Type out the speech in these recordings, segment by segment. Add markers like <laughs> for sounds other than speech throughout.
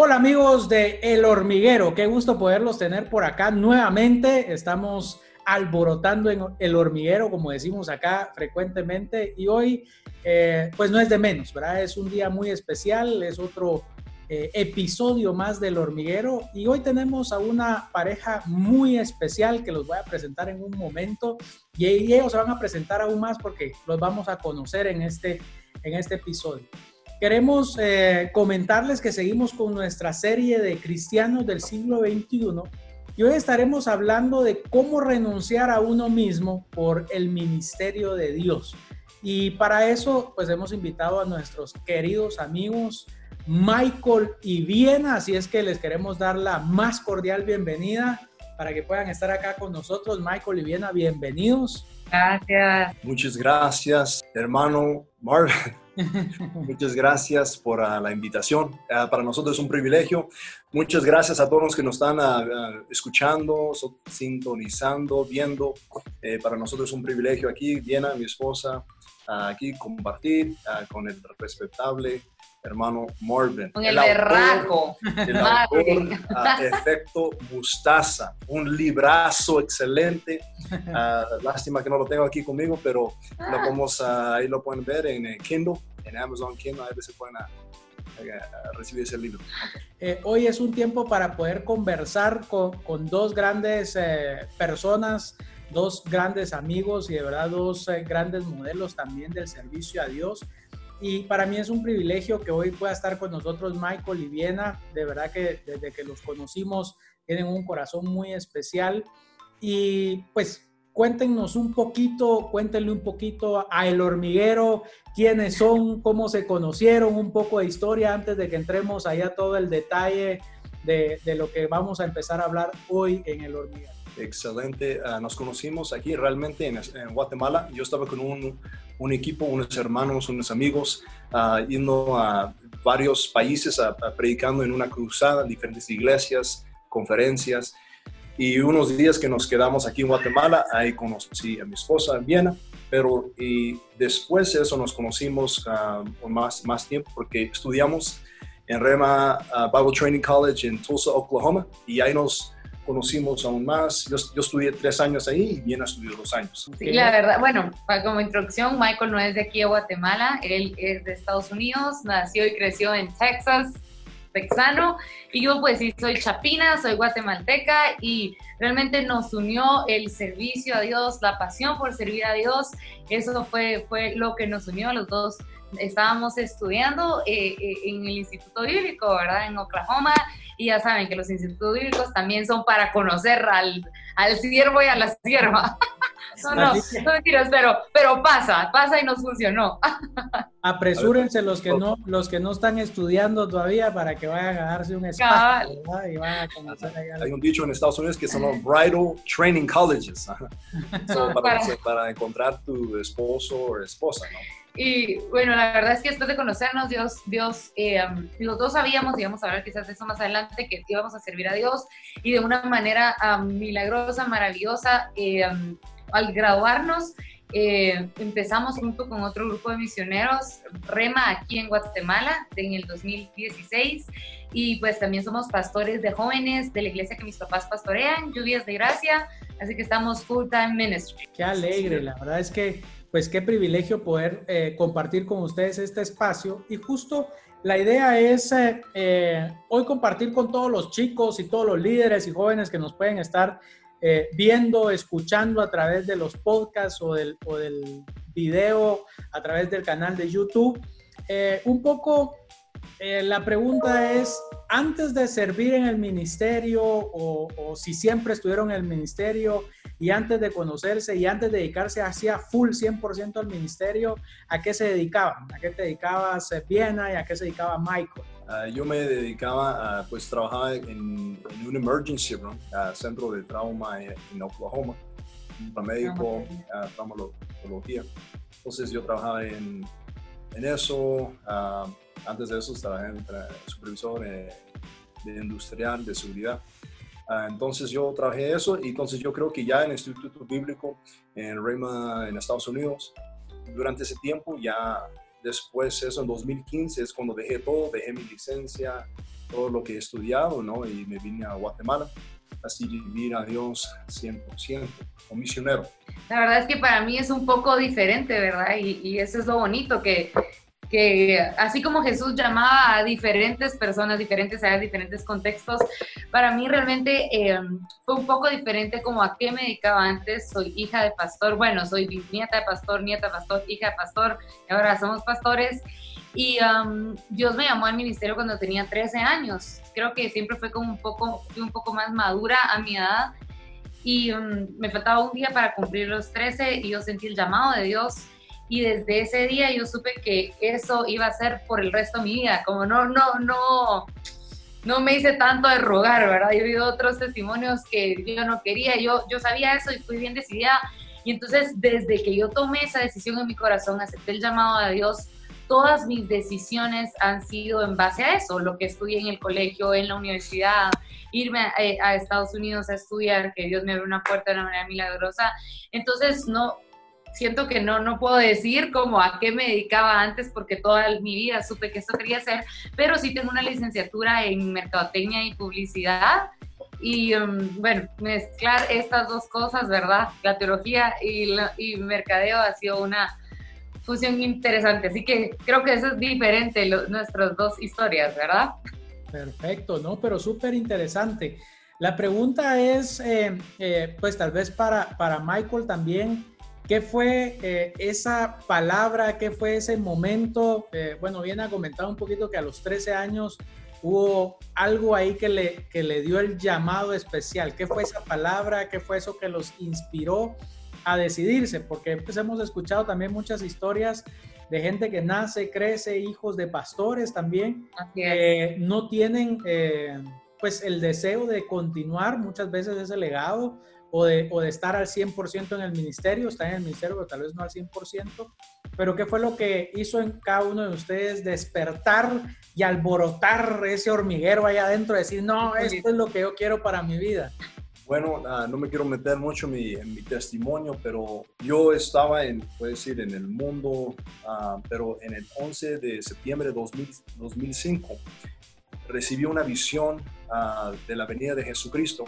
Hola amigos de El Hormiguero, qué gusto poderlos tener por acá nuevamente. Estamos alborotando en El Hormiguero, como decimos acá frecuentemente, y hoy eh, pues no es de menos, ¿verdad? Es un día muy especial, es otro eh, episodio más del hormiguero y hoy tenemos a una pareja muy especial que los voy a presentar en un momento y ellos se van a presentar aún más porque los vamos a conocer en este, en este episodio. Queremos eh, comentarles que seguimos con nuestra serie de cristianos del siglo XXI y hoy estaremos hablando de cómo renunciar a uno mismo por el ministerio de Dios. Y para eso, pues hemos invitado a nuestros queridos amigos Michael y Viena, así es que les queremos dar la más cordial bienvenida para que puedan estar acá con nosotros. Michael y Viena, bienvenidos. Gracias. Muchas gracias, hermano Marvin. <laughs> Muchas gracias por uh, la invitación. Uh, para nosotros es un privilegio. Muchas gracias a todos los que nos están uh, escuchando, sintonizando, viendo. Eh, para nosotros es un privilegio aquí, Viena, mi esposa, aquí compartir con el respetable hermano Marvin. Con el, el berraco. El <laughs> autor, Efecto Mustaza, un librazo excelente. Uh, lástima que no lo tengo aquí conmigo, pero lo ah. podemos, uh, ahí lo pueden ver en Kindle, en Amazon Kindle, ahí se pueden uh, recibir ese libro. Eh, hoy es un tiempo para poder conversar con, con dos grandes eh, personas, dos grandes amigos y de verdad dos eh, grandes modelos también del servicio a Dios. Y para mí es un privilegio que hoy pueda estar con nosotros Michael y Viena. De verdad que desde que los conocimos tienen un corazón muy especial. Y pues cuéntenos un poquito, cuéntenle un poquito a El Hormiguero, quiénes son, cómo se conocieron, un poco de historia antes de que entremos allá todo el detalle de, de lo que vamos a empezar a hablar hoy en El Hormiguero. Excelente. Uh, nos conocimos aquí realmente en, en, Guatemala. Yo estaba con un, un equipo, unos hermanos, unos amigos, uh, yendo a varios países predicando en una cruzada, diferentes iglesias, conferencias. Y unos días que nos quedamos aquí en Guatemala, ahí conocí a mi esposa en Viena, pero y después de eso nos conocimos por más, más tiempo porque estudiamos en Rema Bible Training College en Tulsa, Oklahoma, y ahí nos conocimos aún más. Yo, yo, estudié tres años ahí y Viena estudió dos años. Sí, la verdad, bueno, como introducción, Michael no es de aquí de Guatemala, él es de Estados Unidos, nació y creció en Texas, texano, y yo pues sí soy chapina, soy guatemalteca y realmente nos unió el servicio a Dios, la pasión por servir a Dios, eso fue, fue lo que nos unió a los dos. Estábamos estudiando eh, eh, en el Instituto Bíblico, ¿verdad? En Oklahoma, y ya saben que los institutos bíblicos también son para conocer al, al siervo y a la sierva. <laughs> No, no, no mentiras, pero, pero pasa, pasa y nos funcionó. <laughs> Apresúrense los que no, los que no están estudiando todavía para que vayan a darse un espacio y vayan a conocer Hay un dicho en Estados Unidos que son los bridal training colleges <laughs> so, para, para, para encontrar tu esposo o esposa, ¿no? Y bueno, la verdad es que después de conocernos, Dios, Dios, eh, los dos sabíamos, y vamos a hablar quizás de eso más adelante, que íbamos a servir a Dios y de una manera um, milagrosa, maravillosa. Eh, um, al graduarnos, eh, empezamos junto con otro grupo de misioneros, Rema, aquí en Guatemala, en el 2016. Y pues también somos pastores de jóvenes de la iglesia que mis papás pastorean, Lluvias de Gracia. Así que estamos full time ministry. Qué alegre, la verdad es que pues qué privilegio poder eh, compartir con ustedes este espacio. Y justo la idea es eh, eh, hoy compartir con todos los chicos y todos los líderes y jóvenes que nos pueden estar viendo, escuchando a través de los podcasts o del, o del video, a través del canal de YouTube. un poco la pregunta es, antes de servir en el ministerio o, o si siempre estuvieron en el ministerio, y antes de conocerse y antes de dedicarse hacia full 100% al ministerio, ¿a qué se dedicaban? ¿A qué te dedicabas Viena y a qué se dedicaba Michael? Uh, yo me dedicaba, a, pues trabajaba en, un emergency room, uh, centro de trauma en, Oklahoma, un médico, uh, traumatología. Entonces yo trabajaba en, en eso. antes de eso trabajé en supervisor de industrial de seguridad. Ah, entonces yo trabajé eso y entonces yo creo que ya en el Instituto Bíblico en Rema en Estados Unidos, durante ese tiempo, ya después eso en 2015 es cuando dejé todo, dejé mi licencia todo lo que he estudiado, ¿no? Y me vine a Guatemala a servir a Dios 100%, como misionero. La verdad es que para mí es un poco diferente, ¿verdad? Y, y eso es lo bonito, que que así como Jesús llamaba a diferentes personas, diferentes áreas, diferentes contextos, para mí realmente eh, fue un poco diferente como a qué me dedicaba antes. Soy hija de pastor, bueno, soy nieta de pastor, nieta de pastor, hija de pastor, ahora somos pastores. Y um, Dios me llamó al ministerio cuando tenía 13 años. Creo que siempre fue como un poco, un poco más madura a mi edad. Y um, me faltaba un día para cumplir los 13 y yo sentí el llamado de Dios y desde ese día yo supe que eso iba a ser por el resto de mi vida, como no, no, no, no me hice tanto de rogar, ¿verdad? Yo vi otros testimonios que yo no quería, yo, yo sabía eso y fui bien decidida. Y entonces desde que yo tomé esa decisión en mi corazón, acepté el llamado de Dios, todas mis decisiones han sido en base a eso, lo que estudié en el colegio, en la universidad, irme a, eh, a Estados Unidos a estudiar, que Dios me abrió una puerta de una manera milagrosa. Entonces, no, siento que no, no puedo decir como a qué me dedicaba antes porque toda mi vida supe que esto quería hacer, pero sí tengo una licenciatura en mercadotecnia y publicidad. Y um, bueno, mezclar estas dos cosas, ¿verdad? La teología y, y mercadeo ha sido una fusión interesante. Así que creo que eso es diferente, nuestras dos historias, ¿verdad? Perfecto, ¿no? Pero súper interesante. La pregunta es, eh, eh, pues tal vez para, para Michael también, ¿Qué fue eh, esa palabra? ¿Qué fue ese momento? Eh, bueno, bien ha comentado un poquito que a los 13 años hubo algo ahí que le, que le dio el llamado especial. ¿Qué fue esa palabra? ¿Qué fue eso que los inspiró a decidirse? Porque pues, hemos escuchado también muchas historias de gente que nace, crece, hijos de pastores también, que no tienen eh, pues el deseo de continuar muchas veces ese legado o de, o de estar al 100% en el ministerio, estar en el ministerio, pero tal vez no al 100%, pero ¿qué fue lo que hizo en cada uno de ustedes despertar y alborotar ese hormiguero allá adentro, decir, no, esto es lo que yo quiero para mi vida? Bueno, ah, no me quiero meter mucho en mi, en mi, testimonio, pero yo estaba en, puede decir, en el mundo, uh, pero en el 11 de septiembre de 2005 recibí una visión uh, de la venida de Jesucristo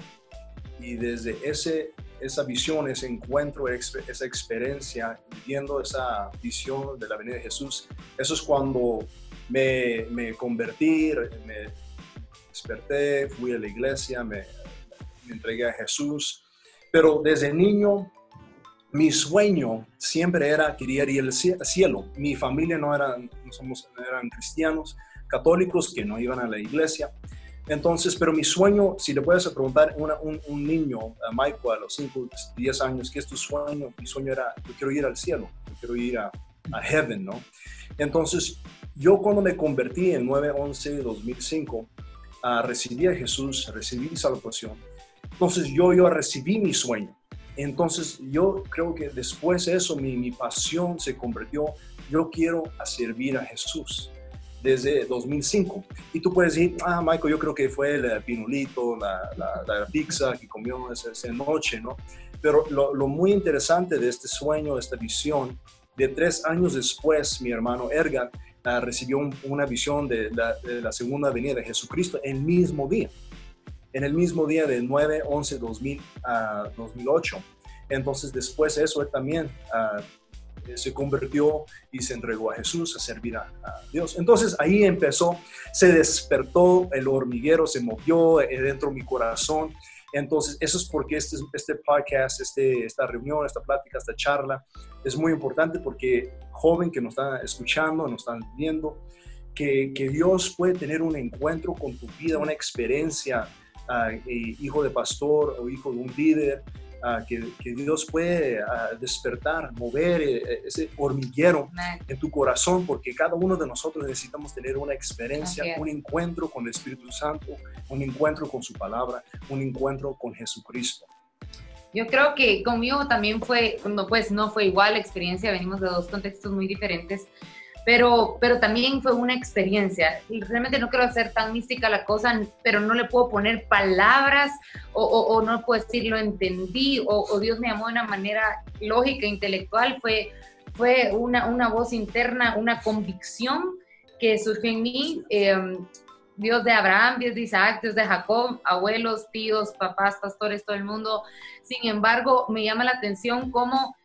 y desde ese, esa visión, ese encuentro, esa experiencia, viviendo esa visión de la venida de Jesús, eso es cuando me, me convertí, me desperté, fui a la iglesia, me, entregué a Jesús. Pero desde niño mi sueño siempre era quería ir al cielo. Mi familia no eran, no somos, eran cristianos, católicos que no iban a la iglesia. Entonces, pero mi sueño, si le puedes preguntar a un, niño, a Michael, a los 5, 10 años, ¿qué es tu sueño? Mi sueño era, yo quiero ir al cielo, yo quiero ir a, a heaven, ¿no? Entonces, yo cuando me convertí en 9-11-2005, uh, recibí a Jesús, recibí salvación. Entonces, yo, yo recibí mi sueño. Entonces, yo creo que después de eso, mi, mi pasión se convirtió, yo quiero servir a Jesús desde 2005. Y tú puedes decir, ah, Michael, yo creo que fue el pinulito, la, la, pizza que comió esa, noche, ¿no? Pero lo, lo, muy interesante de este sueño, esta visión, de tres años después, mi hermano Ergan uh, recibió una visión de la, de la, segunda venida de Jesucristo el mismo día, en el mismo día de 9, 11, 2000, 2008. Entonces, después de eso, él también uh, eh, se convirtió y se entregó a Jesús a servir a, Dios. Entonces ahí empezó, se despertó, el hormiguero se movió eh, dentro de mi corazón. Entonces eso es porque este, este podcast, este, esta reunión, esta plática, esta charla es muy importante porque joven que nos está escuchando, nos están viendo, que, que Dios puede tener un encuentro con tu vida, una experiencia, uh, hijo de pastor o hijo de un líder, que, Dios puede despertar, mover eh, eh, ese hormiguero en tu corazón, porque cada uno de nosotros necesitamos tener una experiencia, un encuentro con el Espíritu Santo, un encuentro con su palabra, un encuentro con Jesucristo. Yo creo que conmigo también fue, no, pues no fue igual la experiencia, venimos de dos contextos muy diferentes, pero, pero también fue una experiencia. Realmente no quiero hacer tan mística la cosa, pero no le puedo poner palabras o, o, no puedo decir lo entendí o, Dios me llamó de una manera lógica, intelectual. Fue, fue una, una voz interna, una convicción que surgió en mí. Em, Dios de Abraham, Dios de Isaac, Dios de Jacob, abuelos, tíos, papás, pastores, todo el mundo. Sin embargo, me llama la atención cómo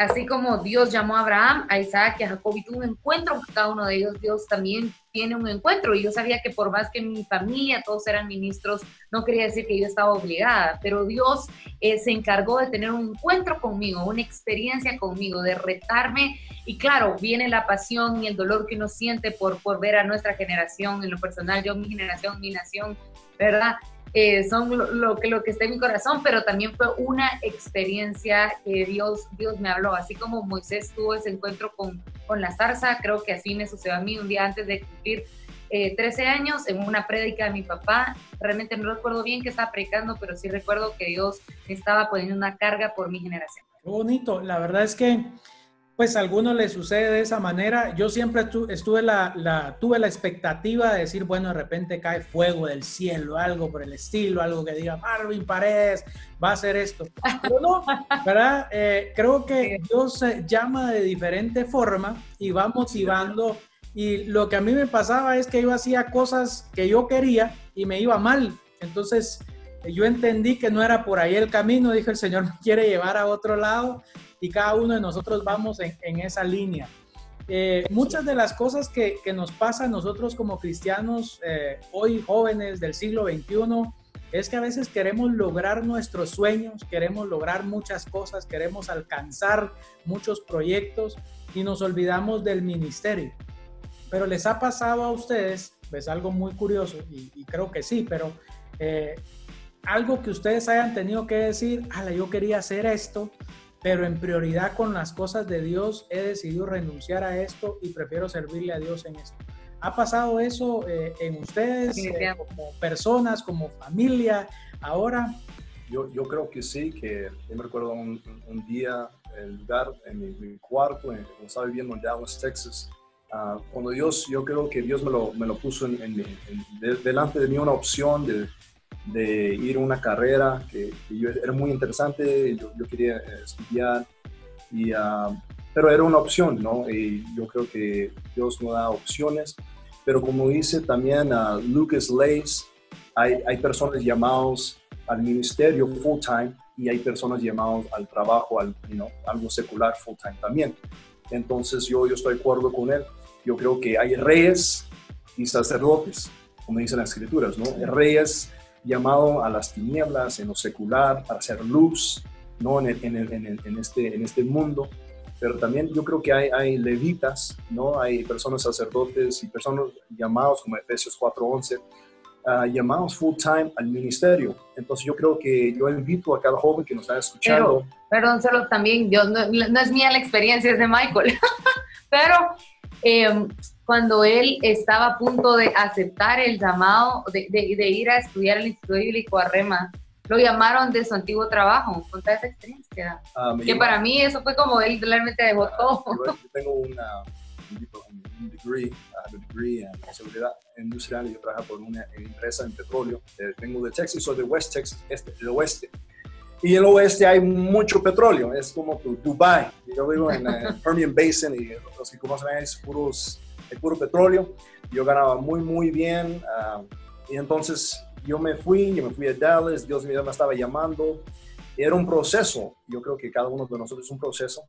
así como Dios llamó a Abraham, a Isaac y a Jacob y tuvo un encuentro con cada uno de ellos, Dios también tiene un encuentro. Y yo sabía que por más que mi familia todos eran ministros, no quería decir que yo estaba obligada, pero Dios eh, se encargó de tener un encuentro conmigo, una experiencia conmigo, de retarme. Y claro, viene la pasión y el dolor que uno siente por, por ver a nuestra generación, en lo personal, yo, mi generación, mi nación, ¿verdad? Eh, son lo, que, lo que está en mi corazón, pero también fue una experiencia que Dios, Dios me habló, así como Moisés tuvo ese encuentro con, con la zarza, creo que así me sucedió a mí un día antes de cumplir 13 eh, años en una prédica de mi papá, realmente no recuerdo bien que estaba predicando, pero sí recuerdo que Dios estaba poniendo una carga por mi generación. Qué bonito, la verdad es que pues a algunos les sucede de esa manera. Yo siempre estuve la, tuve la expectativa de decir, bueno, de repente cae fuego del cielo, algo por el estilo, algo que diga, Marvin Paredes va a hacer esto. Pero no, ¿verdad? Eh, creo que Dios llama de diferente forma y va motivando. Y lo que a mí me pasaba es que yo hacía cosas que yo quería y me iba mal. Entonces yo entendí que no era por ahí el camino. Dije, el Señor me quiere llevar a otro lado y cada uno de nosotros vamos en, esa línea. Eh, muchas de las cosas que, nos pasan nosotros como cristianos, eh, hoy jóvenes del siglo XXI, es que a veces queremos lograr nuestros sueños, queremos lograr muchas cosas, queremos alcanzar muchos proyectos y nos olvidamos del ministerio. Pero les ha pasado a ustedes, es algo muy curioso y, creo que sí, pero eh, algo que ustedes hayan tenido que decir, ala, yo quería hacer esto, pero en prioridad con las cosas de Dios he decidido renunciar a esto y prefiero servirle a Dios en esto. ¿Ha pasado eso eh, en ustedes eh, como personas, como familia ahora? Yo, yo creo que sí, que yo me recuerdo un, un día, el lugar en mi, cuarto, cuando estaba viviendo en Dallas, Texas, uh, cuando Dios, yo creo que Dios me lo, me lo puso en, delante de mí una opción de, de ir una carrera que, yo, era muy interesante, yo, quería eh, estudiar, y, uh, pero era una opción, ¿no? Y yo creo que Dios no da opciones, pero como dice también uh, Lucas Leis, hay, hay personas llamados al ministerio full time y hay personas llamadas al trabajo, al, you algo secular full time también. Entonces yo, yo estoy de acuerdo con él. Yo creo que hay reyes y sacerdotes, como dicen las escrituras, ¿no? Reyes llamado a las tinieblas, en lo secular, para hacer luz, ¿no? En, en, este, en este mundo. Pero también yo creo que hay, hay levitas, ¿no? Hay personas sacerdotes y personas llamados, como Efesios 4.11, uh, ah, llamados full time al ministerio. Entonces yo creo que yo invito a cada joven que nos está escuchando. Pero, perdón, solo también, yo, no, no es mía la experiencia, es de Michael. <laughs> pero eh, cuando él estaba a punto de aceptar el llamado de, de, ir a estudiar el Instituto Bíblico a Rema, lo llamaron de su antiguo trabajo. Conta esa experiencia. Ah, que para mí eso fue como él realmente dejó todo. Yo, tengo una, un, degree, un degree en seguridad industrial y yo trabajo por una empresa en petróleo. Eh, vengo de Texas, soy de West Texas, este, el oeste. Y en el oeste hay mucho petróleo, es como tu Dubai. Yo vivo en el <laughs> Permian Basin y los que conocen es puros el puro petróleo. Yo ganaba muy, muy bien. Ah, y entonces yo me fui, yo me fui a Dallas, Dios mío me estaba llamando. Era un proceso, yo creo que cada uno de nosotros es un proceso.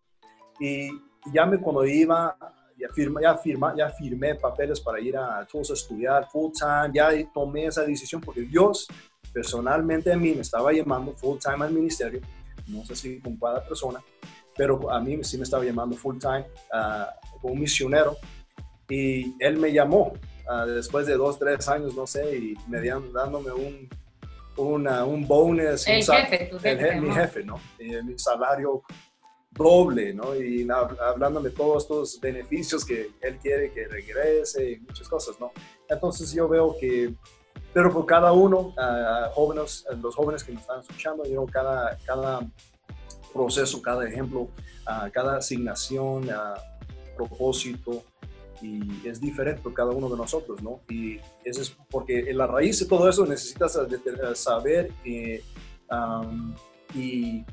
Y ya me cuando iba, ya, firma, ya, firma, ya firmé papeles para ir a todos a estudiar full time, ya tomé esa decisión porque Dios personalmente a mí me estaba llamando full time al ministerio, no sé si con cada persona, pero a mí sí me estaba llamando full time uh, como misionero y él me llamó uh, después de dos, tres años, no sé, y me dieron, dándome un, una, un bonus. El jefe, tu jefe. mi jefe, ¿no? Y mi salario doble, ¿no? Y hablándome de todos estos beneficios que él quiere que regrese y muchas cosas, ¿no? Entonces yo veo que, pero por cada uno, uh, jóvenes, los jóvenes que me están escuchando, yo cada, cada proceso, cada ejemplo, uh, cada asignación, propósito, y es diferente por cada uno de nosotros, ¿no? Y eso es porque en la raíz de todo eso necesitas saber eh, y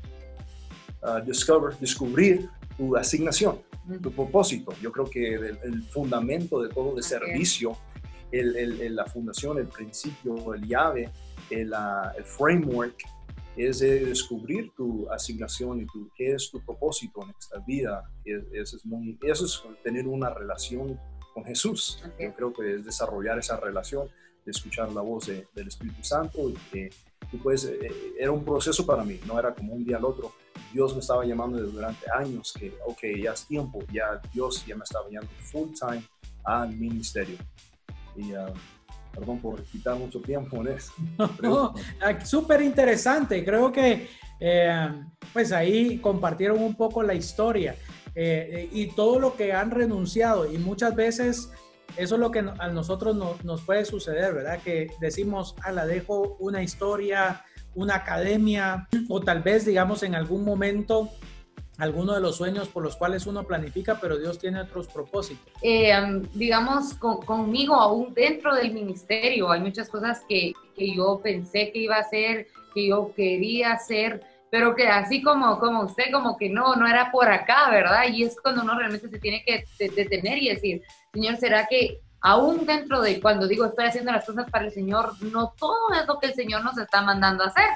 uh, discover, descubrir tu asignación, tu propósito. Yo creo que el, fundamento de todo de servicio el, la fundación, el principio, el llave, el, el framework es de descubrir tu asignación y tu, qué es tu propósito en esta vida. Eso es, muy, eso es tener una relación con Jesús. Yo creo que es desarrollar esa relación, de escuchar la voz del Espíritu Santo y que pues, era un proceso para mí, no era como un día al otro. Dios me estaba llamando durante años que, ok, ya es tiempo, ya Dios ya me estaba llamando full time al ministerio. Y uh, perdón por quitar mucho tiempo en eso. <laughs> Súper interesante, creo que eh, pues ahí compartieron un poco la historia eh, y todo lo que han renunciado y muchas veces eso es lo que a nosotros nos puede suceder, ¿verdad? Que decimos, a la dejo una historia, una academia o tal vez digamos en algún momento alguno de los sueños por los cuales uno planifica, pero Dios tiene otros propósitos. Eh, digamos, conmigo, aún dentro del ministerio, hay muchas cosas que, que, yo pensé que iba a hacer, que yo quería hacer, pero que así como, como usted, como que no, no era por acá, ¿verdad? Y es cuando uno realmente se tiene que detener y decir, Señor, ¿será que aún dentro de cuando digo estoy haciendo las cosas para el Señor, no todo es lo que el Señor nos está mandando a hacer?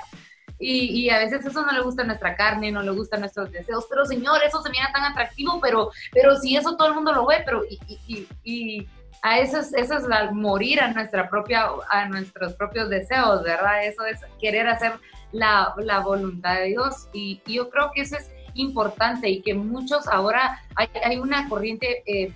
Y, a veces eso no le gusta nuestra carne, no le gusta a nuestros deseos, pero Señor, eso se mira tan atractivo, pero, pero si eso todo el mundo lo ve, pero y, y, a eso es, eso es la, morir a nuestra propia, a nuestros propios deseos, ¿verdad? Eso es querer hacer la, la voluntad de Dios. Y, yo creo que eso es importante y que muchos ahora hay, hay una corriente eh,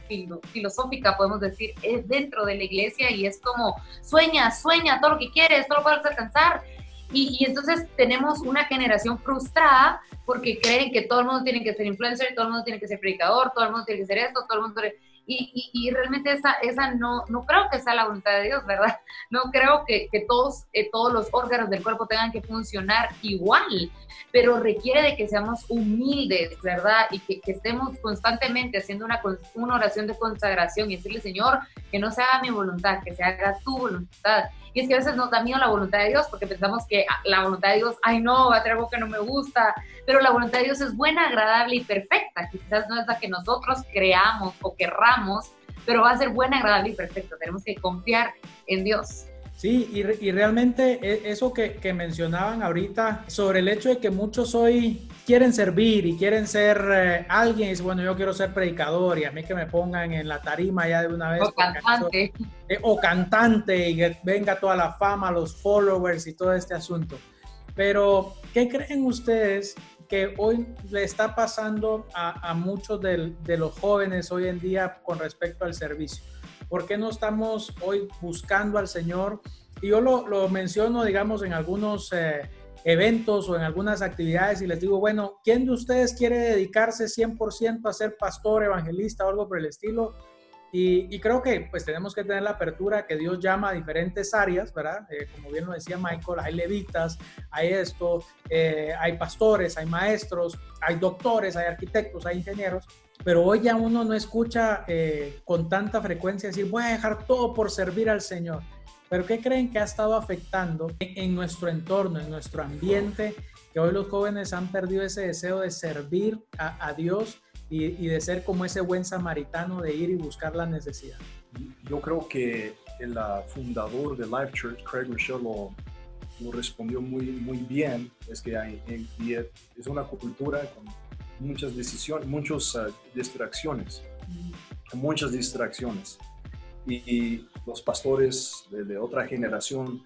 filosófica, podemos decir, es dentro de la iglesia y es como sueña, sueña todo lo que quieres, todo lo puedes alcanzar y, entonces tenemos una generación frustrada porque creen que todo el mundo tiene que ser influencer, todo el mundo tiene que ser predicador, todo el mundo tiene que ser esto, todo el mundo... Y, y, realmente esa, esa no, no creo que sea la voluntad de Dios, ¿verdad? No creo que, que todos, eh, todos los órganos del cuerpo tengan que funcionar igual, pero requiere de que seamos humildes, ¿verdad? Y que, que estemos constantemente haciendo una, una oración de consagración y decirle, Señor, que no se haga mi voluntad, que se haga tu voluntad. Y es que a veces nos da miedo la voluntad de Dios porque pensamos que la voluntad de Dios, ay no, va a ser algo que no me gusta, pero la voluntad de Dios es buena, agradable y perfecta. Quizás no es la que nosotros creamos o querramos, pero va a ser buena, agradable y perfecta. Tenemos que confiar en Dios. Sí, y, y realmente e, eso que, que, mencionaban ahorita sobre el hecho de que muchos hoy quieren servir y quieren ser eh, alguien, y dicen, bueno, yo quiero ser predicador y a mí que me pongan en la tarima ya de una vez. O cantante. Eh, o cantante y que venga toda la fama, los followers y todo este asunto. Pero, ¿qué creen ustedes que hoy le está pasando a, a muchos de, de los jóvenes hoy en día con respecto al servicio? ¿Por qué no estamos hoy buscando al Señor? Y yo lo, menciono, digamos, en algunos eh, eventos o en algunas actividades y les digo, bueno, ¿quién de ustedes quiere dedicarse 100% a ser pastor, evangelista o algo por el estilo? Y, y, creo que pues tenemos que tener la apertura que Dios llama a diferentes áreas, ¿verdad? Eh, como bien lo decía Michael, hay levitas, hay esto, eh, hay pastores, hay maestros, hay doctores, hay arquitectos, hay ingenieros, pero hoy ya uno no escucha eh, con tanta frecuencia decir, voy a dejar todo por servir al Señor. Pero ¿qué creen que ha estado afectando en nuestro entorno, en nuestro ambiente, que hoy los jóvenes han perdido ese deseo de servir a, Dios y, de ser como ese buen samaritano de ir y buscar la necesidad? Yo creo que el fundador de Life Church, Craig Rochelle, lo, respondió muy, muy bien. Es que hay, es una cultura con muchas decisiones, muchas uh, distracciones, muchas distracciones. Y, los pastores de, otra generación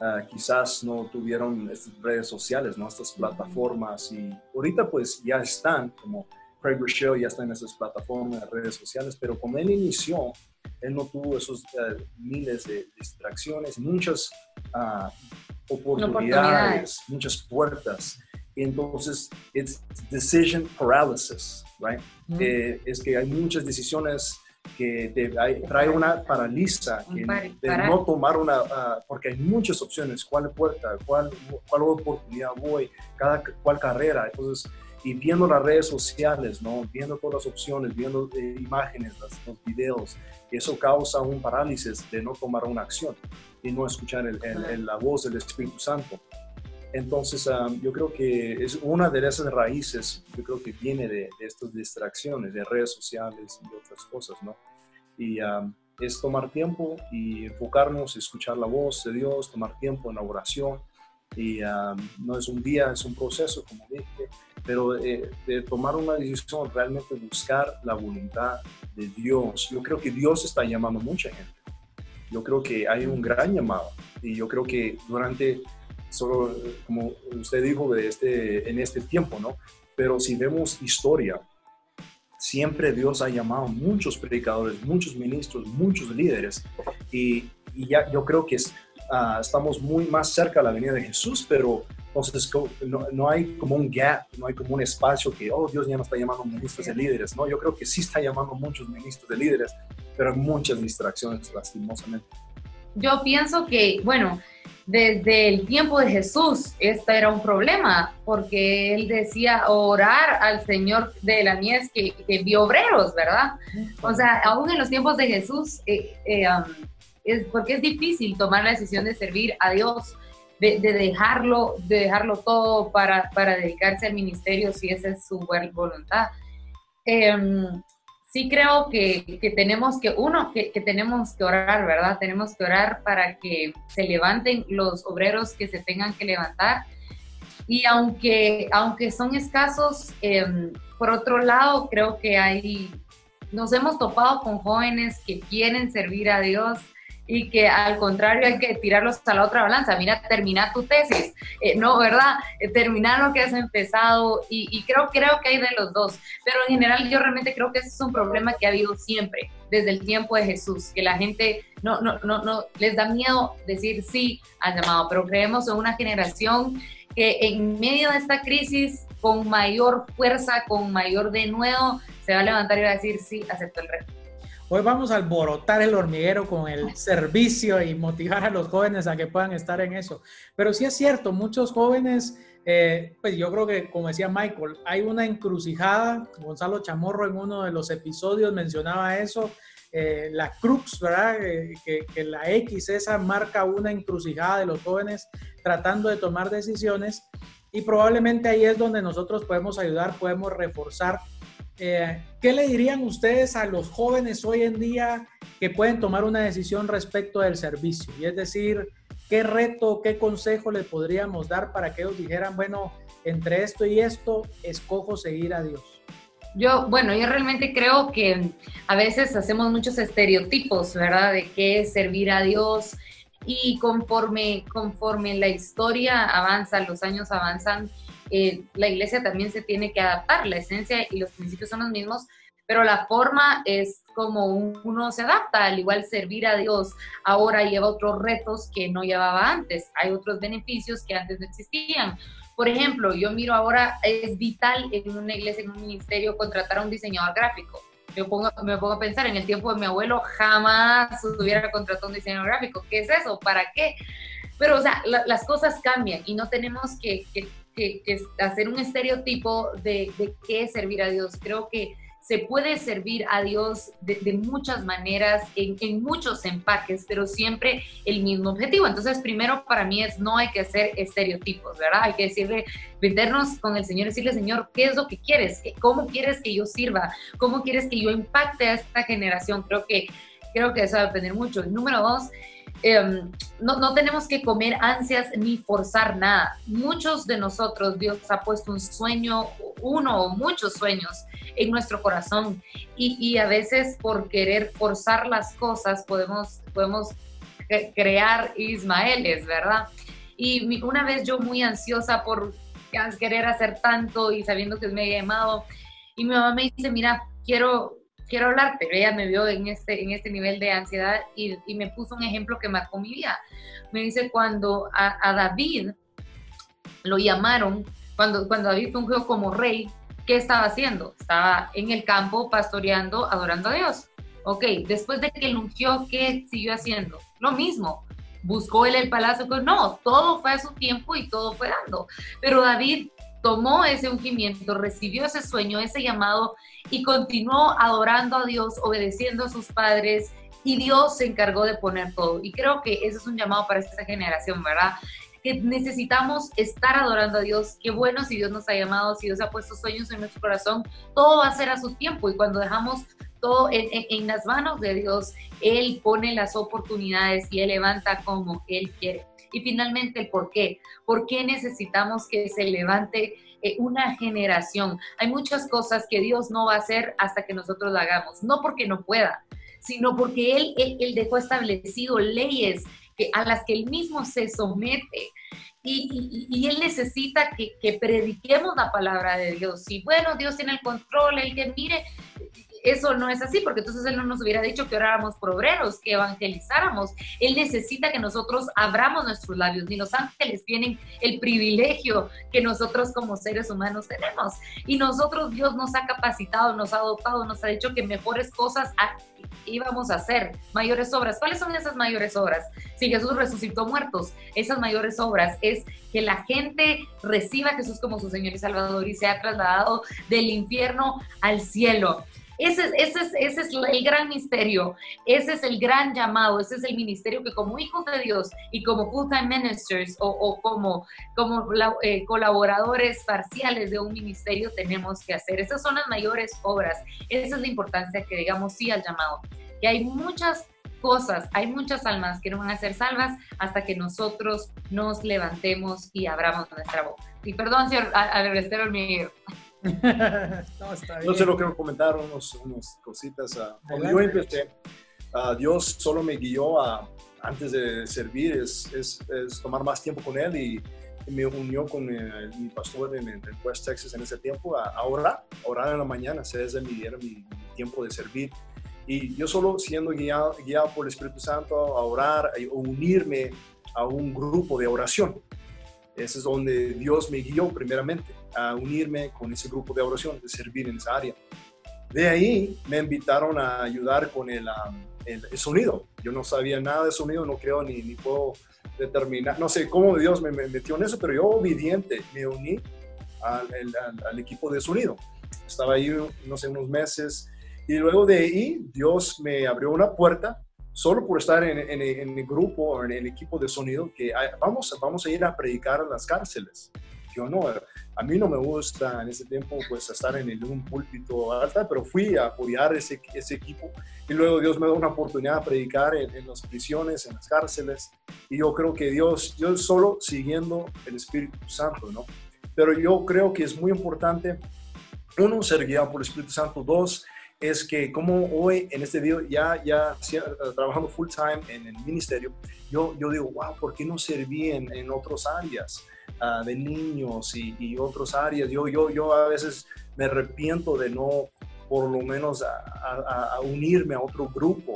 uh, quizás no tuvieron estas redes sociales, ¿no? estas plataformas. Y ahorita pues ya están, como Craig Rochelle ya está en esas plataformas, redes sociales, pero cuando él inició, él no tuvo esos uh, miles de distracciones, muchas oportunidades, muchas puertas. Entonces es decision paralysis, right? Eh, es que hay muchas decisiones que trae una paraliza de no tomar una, ah, porque hay muchas opciones, cuál puerta, cuál, cuál oportunidad voy, cada cuál carrera, entonces, y viendo las redes sociales, ¿no? Viendo todas las opciones, viendo eh, imágenes, los, videos, eso causa un parálisis de no tomar una acción y no escuchar la voz del Espíritu Santo. Entonces, yo creo que es una de esas raíces, yo creo que viene de, estas distracciones, de redes sociales y otras cosas, ¿no? Y es tomar tiempo y enfocarnos, escuchar la voz de Dios, tomar tiempo en la oración. Y um, no es un día, es un proceso, como dije, pero eh, de tomar una decisión, realmente buscar la voluntad de Dios. Yo creo que Dios está llamando a mucha gente. Yo creo que hay un gran llamado y yo creo que durante, solo como usted dijo, de este, en este tiempo, ¿no? Pero si vemos historia, siempre Dios ha llamado muchos predicadores, muchos ministros, muchos líderes y, ya yo creo que ah, estamos muy más cerca de la venida de Jesús, pero entonces no, no, hay como un gap, no hay como un espacio que, oh, Dios ya no está llamando ministros de líderes, ¿no? Yo creo que sí está llamando muchos ministros de líderes, pero hay muchas distracciones, lastimosamente. Yo pienso que, bueno, desde el tiempo de Jesús, este era un problema, porque él decía orar al Señor de la mies que, que vio obreros, ¿verdad? O sea, aún en los tiempos de Jesús, eh, eh, um, es porque es difícil tomar la decisión de servir a Dios, de, dejarlo, de dejarlo todo para, para, dedicarse al ministerio si esa es su voluntad. Em, sí creo que, que tenemos que, uno, que, que, tenemos que orar, ¿verdad? Tenemos que orar para que se levanten los obreros que se tengan que levantar. Y aunque, aunque son escasos, eh, por otro lado, creo que hay, nos hemos topado con jóvenes que quieren servir a Dios, y que al contrario hay que tirarlos a la otra balanza. Mira, termina tu tesis, eh, no, ¿verdad? Eh, terminar lo que has empezado y, creo, creo que hay de los dos. Pero en general yo realmente creo que ese es un problema que ha habido siempre, desde el tiempo de Jesús, que la gente no, no, no, no les da miedo decir sí al llamado, pero creemos en una generación que en medio de esta crisis, con mayor fuerza, con mayor denuedo, se va a levantar y va a decir sí, acepto el reto. Hoy vamos a alborotar el hormiguero con el servicio y motivar a los jóvenes a que puedan estar en eso. Pero sí es cierto, muchos jóvenes, eh, pues yo creo que, como decía Michael, hay una encrucijada. Gonzalo Chamorro en uno de los episodios mencionaba eso. Eh, la crux, ¿verdad? Eh, que, que la X esa marca una encrucijada de los jóvenes tratando de tomar decisiones y probablemente ahí es donde nosotros podemos ayudar, podemos reforzar eh, ¿Qué le dirían ustedes a los jóvenes hoy en día que pueden tomar una decisión respecto del servicio? Y es decir, ¿qué reto, qué consejo le podríamos dar para que ellos dijeran, bueno, entre esto y esto, escojo seguir a Dios? Yo, bueno, yo realmente creo que a veces hacemos muchos estereotipos, ¿verdad? De qué es servir a Dios y conforme, conforme la historia avanza, los años avanzan, la iglesia también se tiene que adaptar, la esencia y los principios son los mismos, pero la forma es como uno se adapta, al igual servir a Dios ahora lleva otros retos que no llevaba antes, hay otros beneficios que antes no existían. Por ejemplo, yo miro ahora, es vital en una iglesia, en un ministerio, contratar a un diseñador gráfico. Yo pongo, me pongo a pensar, en el tiempo de mi abuelo jamás hubiera contratado un diseñador gráfico. ¿Qué es eso? ¿Para qué? Pero, o sea, las cosas cambian y no tenemos que que, hacer un estereotipo de, de, qué servir a Dios. Creo que se puede servir a Dios de, muchas maneras, en, muchos empaques, pero siempre el mismo objetivo. Entonces, primero para mí es no hay que hacer estereotipos, ¿verdad? Hay que decirle, meternos con el Señor decirle, Señor, ¿qué es lo que quieres? ¿Cómo quieres que yo sirva? ¿Cómo quieres que yo impacte a esta generación? Creo que, creo que eso va a depender mucho. número dos, Em, no, no, tenemos que comer ansias ni forzar nada. Muchos de nosotros, Dios ha puesto un sueño, uno o muchos sueños en nuestro corazón y, y a veces por querer forzar las cosas podemos, podemos crear Ismaeles, ¿verdad? Y una vez yo muy ansiosa por querer hacer tanto y sabiendo que me había llamado, y mi mamá me dice, mira, quiero, quiero hablarte. Ella me vio en este, en este nivel de ansiedad y, me puso un ejemplo que marcó mi vida. Me dice, cuando a, David lo llamaron, cuando, cuando David fungió como rey, ¿qué estaba haciendo? Estaba en el campo pastoreando, adorando a Dios. Ok, después de que lo ungió, ¿qué siguió haciendo? Lo mismo. Buscó él el palacio, no, todo fue a su tiempo y todo fue dando. Pero David tomó ese ungimiento, recibió ese sueño, ese llamado y continuó adorando a Dios, obedeciendo a sus padres y Dios se encargó de poner todo. Y creo que ese es un llamado para esta generación, ¿verdad? Que necesitamos estar adorando a Dios. Qué bueno si Dios nos ha llamado, si Dios ha puesto sueños en nuestro corazón, todo va a ser a su tiempo y cuando dejamos todo en, en, las manos de Dios. Él pone las oportunidades y Él levanta como Él quiere. Y finalmente, el por qué. ¿Por qué necesitamos que se levante eh, una generación? Hay muchas cosas que Dios no va a hacer hasta que nosotros la hagamos. No porque no pueda, sino porque Él, él, dejó establecido leyes a las que Él mismo se somete. Y, Él necesita que, que, prediquemos la palabra de Dios. Y bueno, Dios tiene el control, Él que mire, eso no es así, porque entonces Él no nos hubiera dicho que oráramos por obreros, que evangelizáramos. Él necesita que nosotros abramos nuestros labios. Ni los ángeles tienen el privilegio que nosotros como seres humanos tenemos. Y nosotros Dios nos ha capacitado, nos ha adoptado, nos ha dicho que mejores cosas íbamos a hacer, mayores obras. ¿Cuáles son esas mayores obras? Si Jesús resucitó muertos, esas mayores obras es que la gente reciba a Jesús como su Señor y Salvador y sea trasladado del infierno al cielo. Ese, es, ese es el gran misterio, ese es el gran llamado, ese es el ministerio que como hijos de Dios y como full-time ministers o, como, como eh, colaboradores parciales de un ministerio tenemos que hacer. Esas son las mayores obras, esa es la importancia que digamos sí al llamado. Que hay muchas cosas, hay muchas almas que no van a ser salvas hasta que nosotros nos levantemos y abramos nuestra boca. Y perdón, señor Alberto Hormiguero. No, Yo solo quiero comentar unos, unas cositas. Uh, cuando yo empecé, uh, Dios solo me guió a, antes de servir, es, es, es, tomar más tiempo con Él y, me unió con eh, mi pastor en, en, West Texas en ese tiempo a, orar, a orar en la mañana, ese es mi, era mi, tiempo de servir. Y yo solo siendo guiado, guiado por el Espíritu Santo a orar, a unirme a un grupo de oración. Ese es donde Dios me guió primeramente a unirme con ese grupo de oración, de servir en esa área. De ahí me invitaron a ayudar con el, el, sonido. Yo no sabía nada de sonido, no creo ni, ni puedo determinar, no sé cómo Dios me, metió en eso, pero yo obediente me uní al, al, equipo de sonido. Estaba ahí, no sé, unos meses y luego de ahí Dios me abrió una puerta solo por estar en, en, en el grupo o en el equipo de sonido que vamos, vamos a ir a predicar a las cárceles. Yo no, a mí no me gusta en ese tiempo pues estar en un púlpito alta, pero fui a apoyar ese, ese equipo y luego Dios me dio una oportunidad de predicar en, las prisiones, en las cárceles y yo creo que Dios, yo solo siguiendo el Espíritu Santo, ¿no? Pero yo creo que es muy importante, uno, ser guiado por el Espíritu Santo, dos, es que como hoy en este día ya, ya trabajando full time en el ministerio, yo, yo digo, wow, ¿por qué no serví en, en otras áreas? Ah, de niños y, y otras áreas. Yo, yo, yo a veces me arrepiento de no, por lo menos, unirme a otro grupo.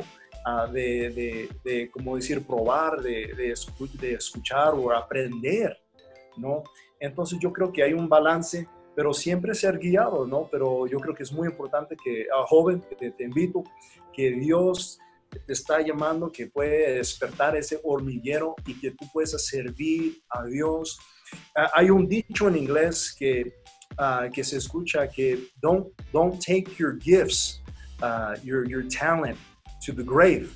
de, de, de, como decir, probar, de, de, escuchar o aprender, ¿no? Entonces yo creo que hay un balance, pero siempre ser guiado, ¿no? Pero yo creo que es muy importante que, a joven, te, te invito, que Dios te está llamando, que puede despertar ese hormiguero y que tú puedes servir a Dios Ah, hay un dicho en inglés que, ah, que se escucha que don't, don't take your gifts, uh, your, your talent to the grave.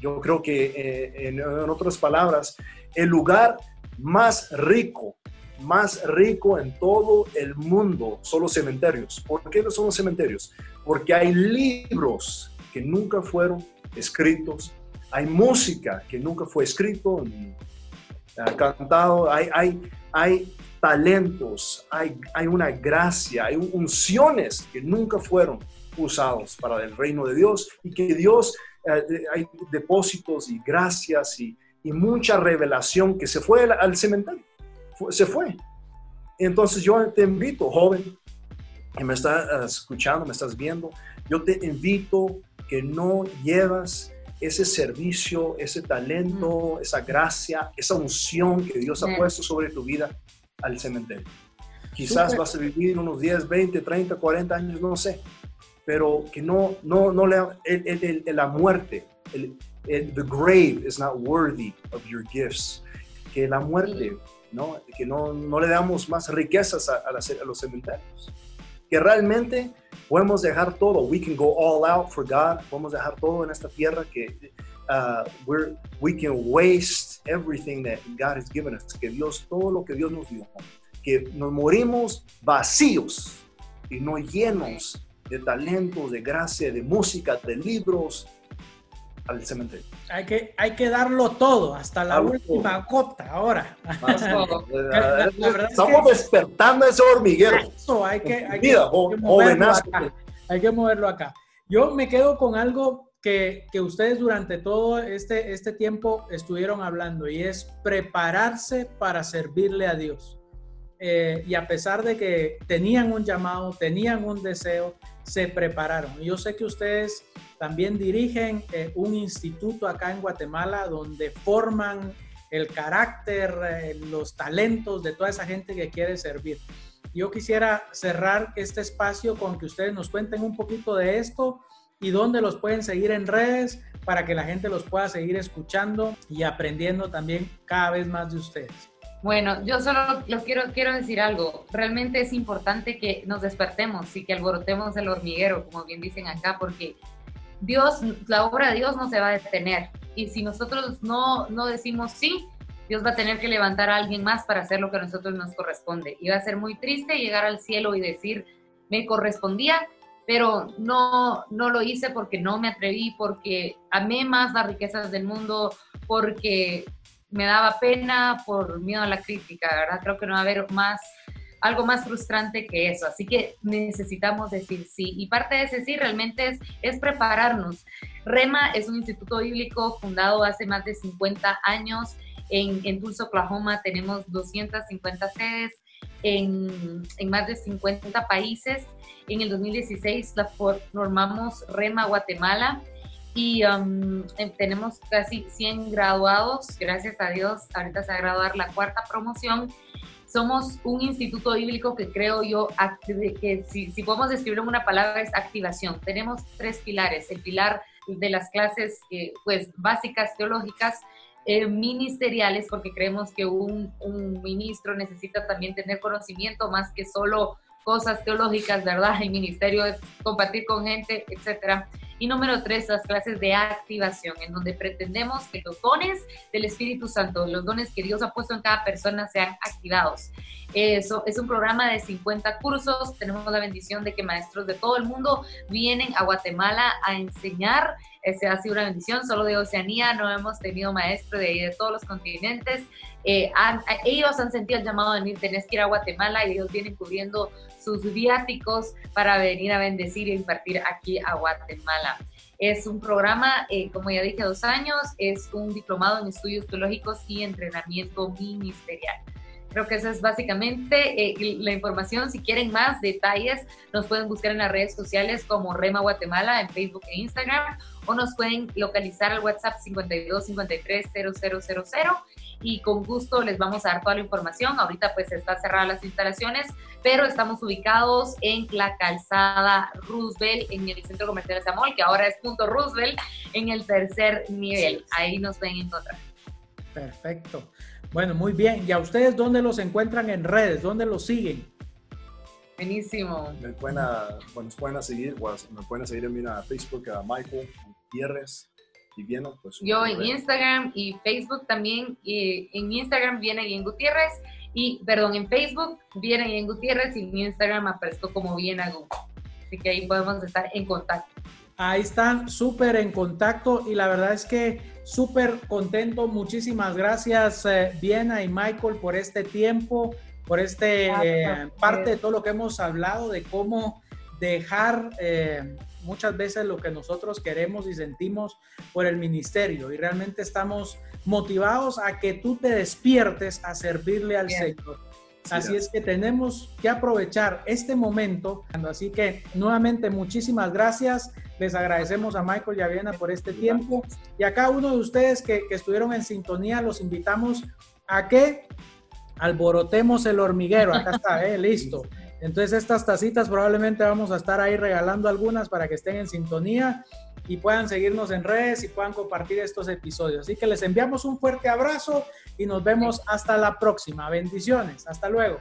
yo creo que eh, en, en, otras palabras, el lugar más rico, más rico en todo el mundo son los cementerios. ¿Por qué no son los cementerios? Porque hay libros que nunca fueron escritos, hay música que nunca fue escrito, ni cantado, hay, hay, hay talentos, hay, hay una gracia, hay unciones que nunca fueron usados para el reino de Dios y que Dios, eh, hay depósitos y gracias y, y, mucha revelación que se fue al, cementerio, se fue. Entonces yo te invito, joven, que me estás eh, escuchando, me estás viendo, yo te invito que no llevas ese servicio, ese talento, esa gracia, esa unción que Dios ha puesto sobre tu vida al cementerio. Quizás vas a vivir unos 10, 20, 30, 40 años, no sé, pero que no, no, no le, el, el, la muerte, el, the grave is not worthy of your gifts. Que la muerte, ¿no? Que no, no le damos más riquezas a, a los cementerios. Que realmente podemos dejar todo. We can go all out for God. Podemos dejar todo en esta tierra que uh, we're, we can waste everything that God has given us. Que Dios, todo lo que Dios nos dio, que nos morimos vacíos y no llenos de talentos, de gracia, de música, de libros al cementerio. Hay que, hay que darlo todo, hasta la última gota ahora. <laughs> Estamos despertando ese hormiguero. Eso, hay que, hay, que, moverlo acá. hay que moverlo acá. Yo me quedo con algo que, que, ustedes durante todo este, este tiempo estuvieron hablando y es prepararse para servirle a Dios. Eh, y a pesar de que tenían un llamado, tenían un deseo, se prepararon. Yo sé que ustedes también dirigen eh, un instituto acá en Guatemala donde forman el carácter, eh, los talentos de toda esa gente que quiere servir. Yo quisiera cerrar este espacio con que ustedes nos cuenten un poquito de esto y dónde los pueden seguir en redes para que la gente los pueda seguir escuchando y aprendiendo también cada vez más de ustedes. Bueno, yo solo lo quiero, quiero decir algo. Realmente es importante que nos despertemos y que alborotemos el hormiguero, como bien dicen acá, porque Dios, la obra de Dios no se va a detener. Y si nosotros no, no decimos sí, Dios va a tener que levantar a alguien más para hacer lo que a nosotros nos corresponde. Y va a ser muy triste llegar al cielo y decir, me correspondía, pero no, no lo hice porque no me atreví, porque amé más las riquezas del mundo, porque me daba pena por miedo a la crítica, ¿verdad? Creo que no va a haber más, algo más frustrante que eso. Así que necesitamos decir sí. Y parte de ese sí realmente es, es prepararnos. REMA es un instituto bíblico fundado hace más de 50 años. En, en Tulsa, Oklahoma tenemos 250 sedes en, en más de 50 países. En el 2016 la formamos REMA Guatemala y um, em, tenemos casi 100 graduados, gracias a Dios, ahorita se va a graduar la cuarta promoción. Somos un instituto bíblico que creo yo, que si, si podemos describirlo en una palabra es activación. Tenemos tres pilares, el pilar de las clases eh, pues básicas teológicas, eh, ministeriales, porque creemos que un, un, ministro necesita también tener conocimiento más que solo cosas teológicas, ¿verdad? El ministerio es compartir con gente, etcétera. Y número tres, las clases de activación, en donde pretendemos que los dones del Espíritu Santo, los dones que Dios ha puesto en cada persona sean activados. Eso es un programa de 50 cursos. Tenemos la bendición de que maestros de todo el mundo vienen a Guatemala a enseñar. Ese ha sido una bendición. Solo de Oceanía no hemos tenido maestros de, de todos los continentes. Eh, ellos han sentido el llamado de venir, tenés que ir a Guatemala y ellos vienen cubriendo sus viáticos para venir a bendecir y impartir aquí a Guatemala. Es un programa, eh, como ya dije, dos años, es un diplomado en estudios teológicos y entrenamiento ministerial. Creo que esa es básicamente eh, la información. Si quieren más detalles, nos pueden buscar en las redes sociales como Rema Guatemala en Facebook e Instagram o nos pueden localizar al WhatsApp 52 53 y con gusto les vamos a dar toda la información. Ahorita pues está cerrada las instalaciones, pero estamos ubicados en la calzada Roosevelt, en el centro comercial de Samol, que ahora es punto Roosevelt, en el tercer nivel. Ahí nos pueden encontrar. Perfecto. Bueno, muy bien. ¿Y a ustedes dónde los encuentran en redes? ¿Dónde los siguen? Buenísimo. Me pueden, bueno, pueden seguir, me pueden seguir en mi Facebook, a Michael Gutiérrez pues, Yo en Instagram y Facebook también. Y en Instagram viene en Gutiérrez. Y, perdón, en Facebook viene en Gutiérrez y en Instagram aparezco como bien Así que ahí podemos estar en contacto. Ahí están súper en contacto y la verdad es que súper contento. Muchísimas gracias, eh, y Michael, por este tiempo, por este eh, parte de todo lo que hemos hablado de cómo dejar eh, muchas veces lo que nosotros queremos y sentimos por el ministerio y realmente estamos motivados a que tú te despiertes a servirle al Señor. Así es que tenemos que aprovechar este momento. Así que nuevamente muchísimas gracias. Les agradecemos a Michael y a Viena por este tiempo. Y a cada uno de ustedes que, que estuvieron en sintonía, los invitamos a que alborotemos el hormiguero. Acá está, ¿eh? <laughs> listo. Entonces estas tacitas probablemente vamos a estar ahí regalando algunas para que estén en sintonía y puedan seguirnos en redes y puedan compartir estos episodios. Así que les enviamos un fuerte abrazo y nos vemos hasta la próxima. Bendiciones. Hasta luego.